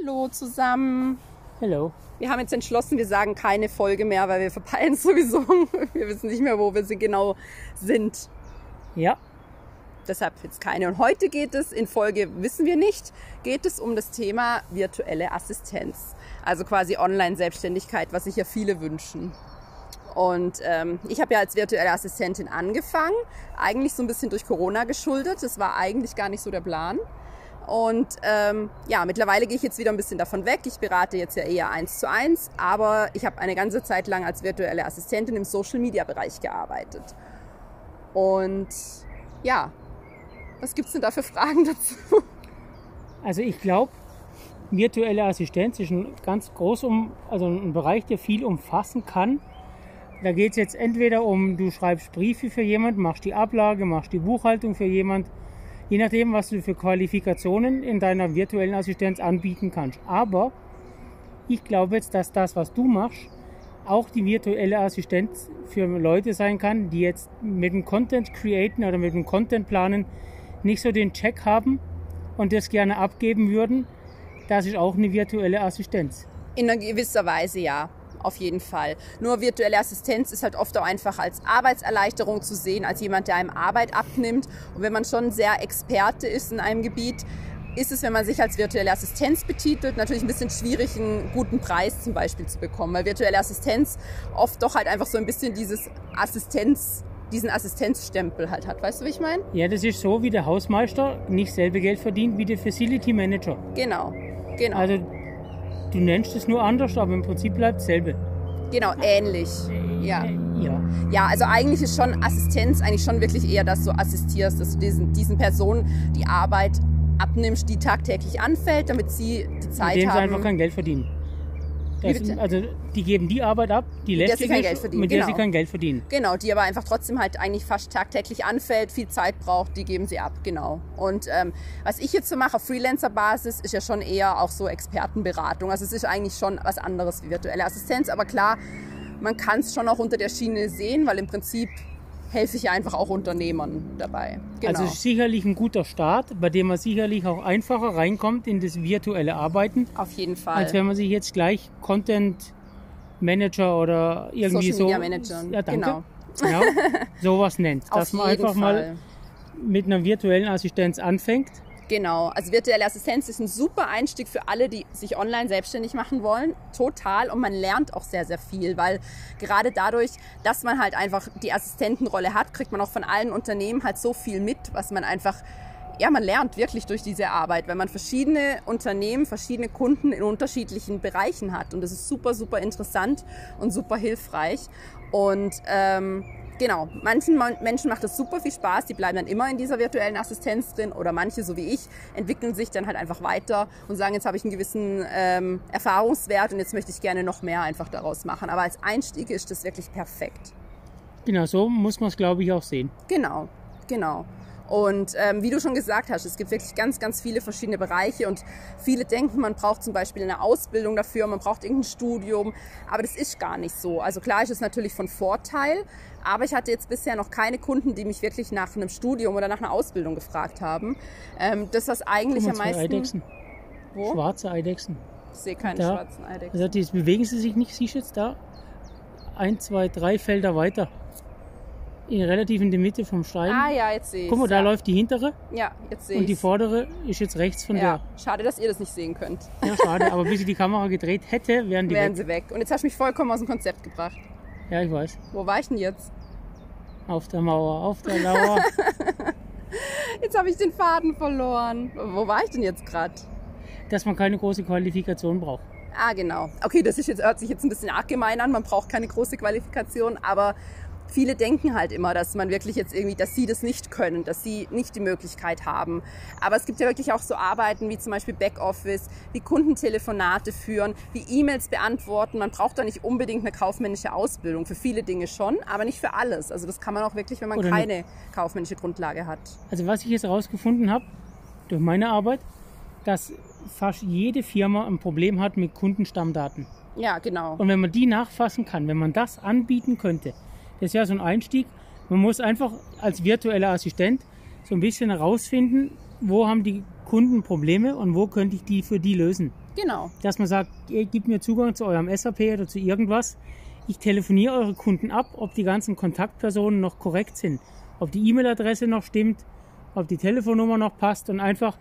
Hallo zusammen. Hello. Wir haben jetzt entschlossen, wir sagen keine Folge mehr, weil wir verpeilen sowieso. Wir wissen nicht mehr, wo wir sie genau sind. Ja, Deshalb jetzt keine. Und heute geht es in Folge, wissen wir nicht, geht es um das Thema virtuelle Assistenz. Also quasi Online-Selbstständigkeit, was sich ja viele wünschen. Und ähm, ich habe ja als virtuelle Assistentin angefangen, eigentlich so ein bisschen durch Corona geschuldet. Das war eigentlich gar nicht so der Plan. Und ähm, ja, mittlerweile gehe ich jetzt wieder ein bisschen davon weg. Ich berate jetzt ja eher eins zu eins, aber ich habe eine ganze Zeit lang als virtuelle Assistentin im Social-Media-Bereich gearbeitet. Und ja, was gibt's denn da für Fragen dazu? also ich glaube, virtuelle Assistenz ist ein ganz groß um, also ein Bereich, der viel umfassen kann. Da geht es jetzt entweder um, du schreibst Briefe für jemand, machst die Ablage, machst die Buchhaltung für jemand, je nachdem, was du für Qualifikationen in deiner virtuellen Assistenz anbieten kannst. Aber ich glaube jetzt, dass das, was du machst, auch die virtuelle Assistenz für Leute sein kann, die jetzt mit dem Content createn oder mit dem Content planen nicht so den Check haben und das gerne abgeben würden. Das ist auch eine virtuelle Assistenz. In einer gewisser Weise ja, auf jeden Fall. Nur virtuelle Assistenz ist halt oft auch einfach als Arbeitserleichterung zu sehen, als jemand, der einem Arbeit abnimmt. Und wenn man schon sehr Experte ist in einem Gebiet, ist es, wenn man sich als virtuelle Assistenz betitelt, natürlich ein bisschen schwierig, einen guten Preis zum Beispiel zu bekommen, weil virtuelle Assistenz oft doch halt einfach so ein bisschen dieses Assistenz diesen Assistenzstempel halt hat. Weißt du, wie ich meine? Ja, das ist so, wie der Hausmeister nicht selber Geld verdient wie der Facility Manager. Genau, genau. Also du nennst es nur anders, aber im Prinzip bleibt dasselbe. genau, ähnlich. Ja. Ja. Ja, also eigentlich ist schon Assistenz eigentlich schon wirklich eher, dass du assistierst, dass du diesen, diesen Personen die Arbeit abnimmst, die tagtäglich anfällt, damit sie die Zeit Mit dem sie haben. einfach kein Geld verdienen. Das, also die geben die Arbeit ab, die lästig sie kein ist, Geld verdienen, mit der genau. sie kein Geld verdienen. Genau, die aber einfach trotzdem halt eigentlich fast tagtäglich anfällt, viel Zeit braucht, die geben sie ab, genau. Und ähm, was ich jetzt so mache auf Freelancer-Basis, ist ja schon eher auch so Expertenberatung. Also es ist eigentlich schon was anderes wie virtuelle Assistenz, aber klar, man kann es schon auch unter der Schiene sehen, weil im Prinzip helfe ich ja einfach auch Unternehmern dabei. Genau. Also sicherlich ein guter Start, bei dem man sicherlich auch einfacher reinkommt in das virtuelle Arbeiten, auf jeden Fall. als wenn man sich jetzt gleich Content Manager oder irgendwie Social so Media Manager. ja, danke. Genau. Genau, sowas nennt. Dass man einfach Fall. mal mit einer virtuellen Assistenz anfängt. Genau, also virtuelle Assistenz ist ein super Einstieg für alle, die sich online selbstständig machen wollen. Total. Und man lernt auch sehr, sehr viel, weil gerade dadurch, dass man halt einfach die Assistentenrolle hat, kriegt man auch von allen Unternehmen halt so viel mit, was man einfach, ja, man lernt wirklich durch diese Arbeit, weil man verschiedene Unternehmen, verschiedene Kunden in unterschiedlichen Bereichen hat. Und das ist super, super interessant und super hilfreich. Und ähm, Genau, manchen Menschen macht das super viel Spaß, die bleiben dann immer in dieser virtuellen Assistenz drin oder manche, so wie ich, entwickeln sich dann halt einfach weiter und sagen, jetzt habe ich einen gewissen ähm, Erfahrungswert und jetzt möchte ich gerne noch mehr einfach daraus machen. Aber als Einstieg ist das wirklich perfekt. Genau, so muss man es, glaube ich, auch sehen. Genau, genau. Und ähm, wie du schon gesagt hast, es gibt wirklich ganz, ganz viele verschiedene Bereiche und viele denken, man braucht zum Beispiel eine Ausbildung dafür, man braucht irgendein Studium, aber das ist gar nicht so. Also klar ist es natürlich von Vorteil, aber ich hatte jetzt bisher noch keine Kunden, die mich wirklich nach einem Studium oder nach einer Ausbildung gefragt haben. Ähm, das, was eigentlich am meisten... Eidechsen. Wo? Schwarze Eidechsen. Ich sehe keine Da. schwarzen Eidechsen. Also die bewegen sie sich nicht, siehst du jetzt da? Ein, zwei, drei Felder weiter. Relativ in der Mitte vom Stein. Ah ja, jetzt sehe ich Guck mal, da ja. läuft die hintere Ja, jetzt sehe und die ich vordere ist jetzt rechts von Ja, schade, dass ihr das nicht sehen könnt. der. Ja, schade, aber bis ich die Kamera gedreht hätte, wären die Wären weg. sie weg. Und jetzt hast du mich vollkommen aus dem Konzept gebracht. Ja, ich weiß. Wo war ich denn jetzt? Auf der Mauer, auf der Lauer. Jetzt habe ich den Faden verloren. Wo war ich denn jetzt gerade? dass man keine große Qualifikation braucht. Ah, genau. Okay, das ist jetzt, hört sich jetzt ein bisschen arg gemein an. Man braucht keine große Qualifikation, aber viele denken halt immer, dass man wirklich jetzt irgendwie, dass sie das nicht können, dass sie nicht die Möglichkeit haben. Aber es gibt ja wirklich auch so Arbeiten wie zum Beispiel Backoffice, wie Kundentelefonate führen, wie E-Mails beantworten. Man braucht da nicht unbedingt eine kaufmännische Ausbildung. Für viele Dinge schon, aber nicht für alles. Also das kann man auch wirklich, wenn man Oder keine kaufmännische Grundlage hat. Also was ich jetzt herausgefunden habe, durch meine Arbeit, dass fast jede Firma ein Problem hat mit Kundenstammdaten. Ja, genau. Und wenn man die nachfassen kann, wenn man das anbieten könnte, das wäre so ein Einstieg. Man muss einfach als virtueller Assistent so ein bisschen herausfinden, wo haben die Kunden Probleme und wo könnte ich die für die lösen? Genau. Dass man sagt, ihr gebt mir Zugang zu eurem SAP oder zu irgendwas. Ich telefoniere eure Kunden ab, ob die ganzen Kontaktpersonen noch korrekt sind, ob die E-Mail-Adresse noch stimmt, ob die Telefonnummer noch passt und einfach,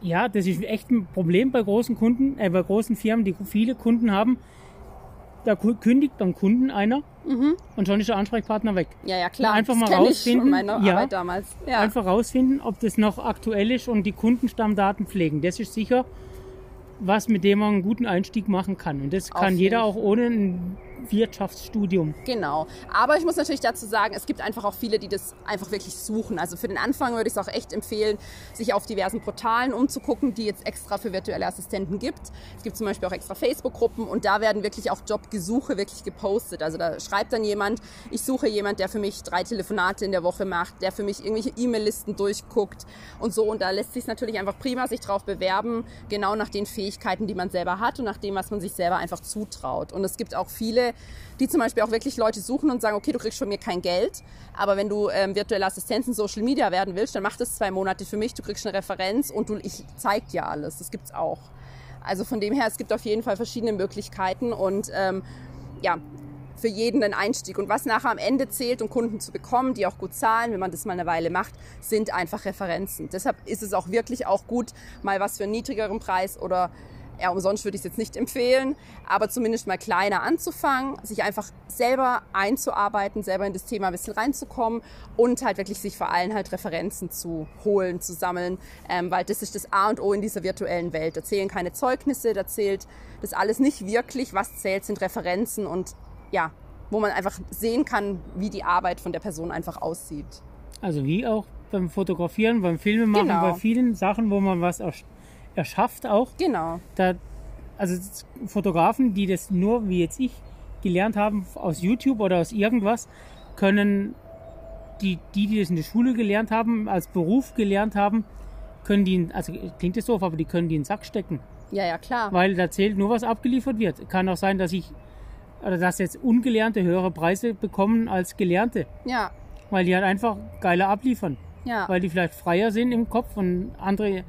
ja, das ist echt ein Problem bei großen Kunden, äh, bei großen Firmen, die viele Kunden haben. Da kündigt beim Kunden einer und schon ist der Ansprechpartner weg. Ja, ja, klar. Einfach Das mal rausfinden. Ja. Ja. Einfach rausfinden, ob das noch aktuell ist und die Kundenstammdaten pflegen. Das ist sicher was, mit dem man einen guten Einstieg machen kann. Und das Auf kann jeder auch ohne ein Wirtschaftsstudium. Genau. Aber ich muss natürlich dazu sagen, es gibt einfach auch viele, die das einfach wirklich suchen. Also für den Anfang würde ich es auch echt empfehlen, sich auf diversen Portalen umzugucken, die jetzt extra für virtuelle Assistenten gibt. Es gibt zum Beispiel auch extra Facebook-Gruppen und da werden wirklich auch Jobgesuche wirklich gepostet. Also da schreibt dann jemand, ich suche jemand, der für mich drei Telefonate in der Woche macht, der für mich irgendwelche E-Mail-Listen durchguckt und so. Und da lässt sich natürlich einfach prima sich drauf bewerben, genau nach den Fähigkeiten, die man selber hat und nach dem, was man sich selber einfach zutraut. Und es gibt auch viele, die zum Beispiel auch wirklich Leute suchen und sagen, okay, du kriegst von mir kein Geld, aber wenn du ähm, virtuelle Assistenz in Social Media werden willst, dann mach das zwei Monate für mich, du kriegst eine Referenz und du, ich zeig dir alles. Das gibt's auch. Also von dem her, es gibt auf jeden Fall verschiedene Möglichkeiten und ähm, ja, für jeden ein Einstieg. Und was nachher am Ende zählt, um Kunden zu bekommen, die auch gut zahlen, wenn man das mal eine Weile macht, sind einfach Referenzen. Deshalb ist es auch wirklich auch gut, mal was für einen niedrigeren Preis oder ja, umsonst würde ich es jetzt nicht empfehlen, aber zumindest mal kleiner anzufangen, sich einfach selber einzuarbeiten, selber in das Thema ein bisschen reinzukommen und halt wirklich sich vor allem halt Referenzen zu holen, zu sammeln, ähm, weil das ist das A und O in dieser virtuellen Welt. Da zählen keine Zeugnisse, da zählt das alles nicht wirklich. Was zählt, sind Referenzen und ja, wo man einfach sehen kann, wie die Arbeit von der Person einfach aussieht. Also wie auch beim Fotografieren, beim Filmemachen, Genau. bei vielen Sachen, wo man was ersch- erschafft auch. Genau. Da, also Fotografen, die das nur wie jetzt ich gelernt haben aus YouTube oder aus irgendwas, können die, die, die das in der Schule gelernt haben, als Beruf gelernt haben, können die, in- also klingt das doof, aber die können die in den Sack stecken. Ja, ja, klar. Weil da zählt nur, was abgeliefert wird. Kann auch sein, dass ich, oder dass jetzt Ungelernte höhere Preise bekommen als Gelernte. Ja, Weil die halt einfach geiler abliefern. ja. Weil die vielleicht freier sind im Kopf und andere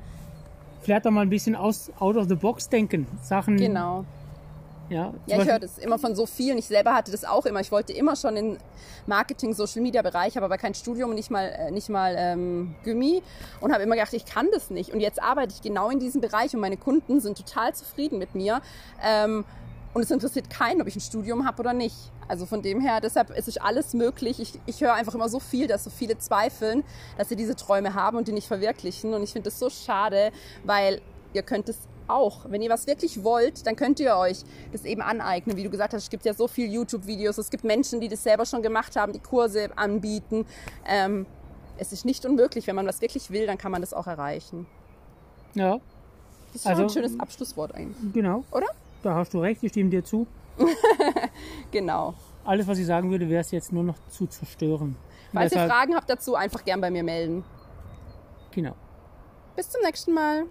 vielleicht auch mal ein bisschen aus, out of the box denken. Sachen. Genau. Ja, Ja, ich höre das immer von so vielen. Ich selber hatte das auch immer. Ich wollte immer schon in Marketing, Social Media Bereich, habe aber kein Studium und nicht mal, äh, nicht mal ähm, Gymi und habe immer gedacht, ich kann das nicht. Und jetzt arbeite ich genau in diesem Bereich und meine Kunden sind total zufrieden mit mir. Ähm, und es interessiert keinen, ob ich ein Studium habe oder nicht. Also von dem her, deshalb ist es alles möglich. Ich, ich höre einfach immer so viel, dass so viele zweifeln, dass sie diese Träume haben und die nicht verwirklichen. Und ich finde das so schade, weil ihr könnt es auch. Wenn ihr was wirklich wollt, dann könnt ihr euch das eben aneignen. Wie du gesagt hast, es gibt ja so viele YouTube-Videos. Es gibt Menschen, die das selber schon gemacht haben, die Kurse anbieten. Ähm, es ist nicht unmöglich. Wenn man was wirklich will, dann kann man das auch erreichen. Ja, Das ist Also- ein schönes Abschlusswort eigentlich, genau. oder? Da hast du recht, ich stimme dir zu. Genau. Alles, was ich sagen würde, wäre es jetzt nur noch zu zerstören. Falls ihr Fragen habt dazu, einfach gern bei mir melden. Genau. Bis zum nächsten Mal.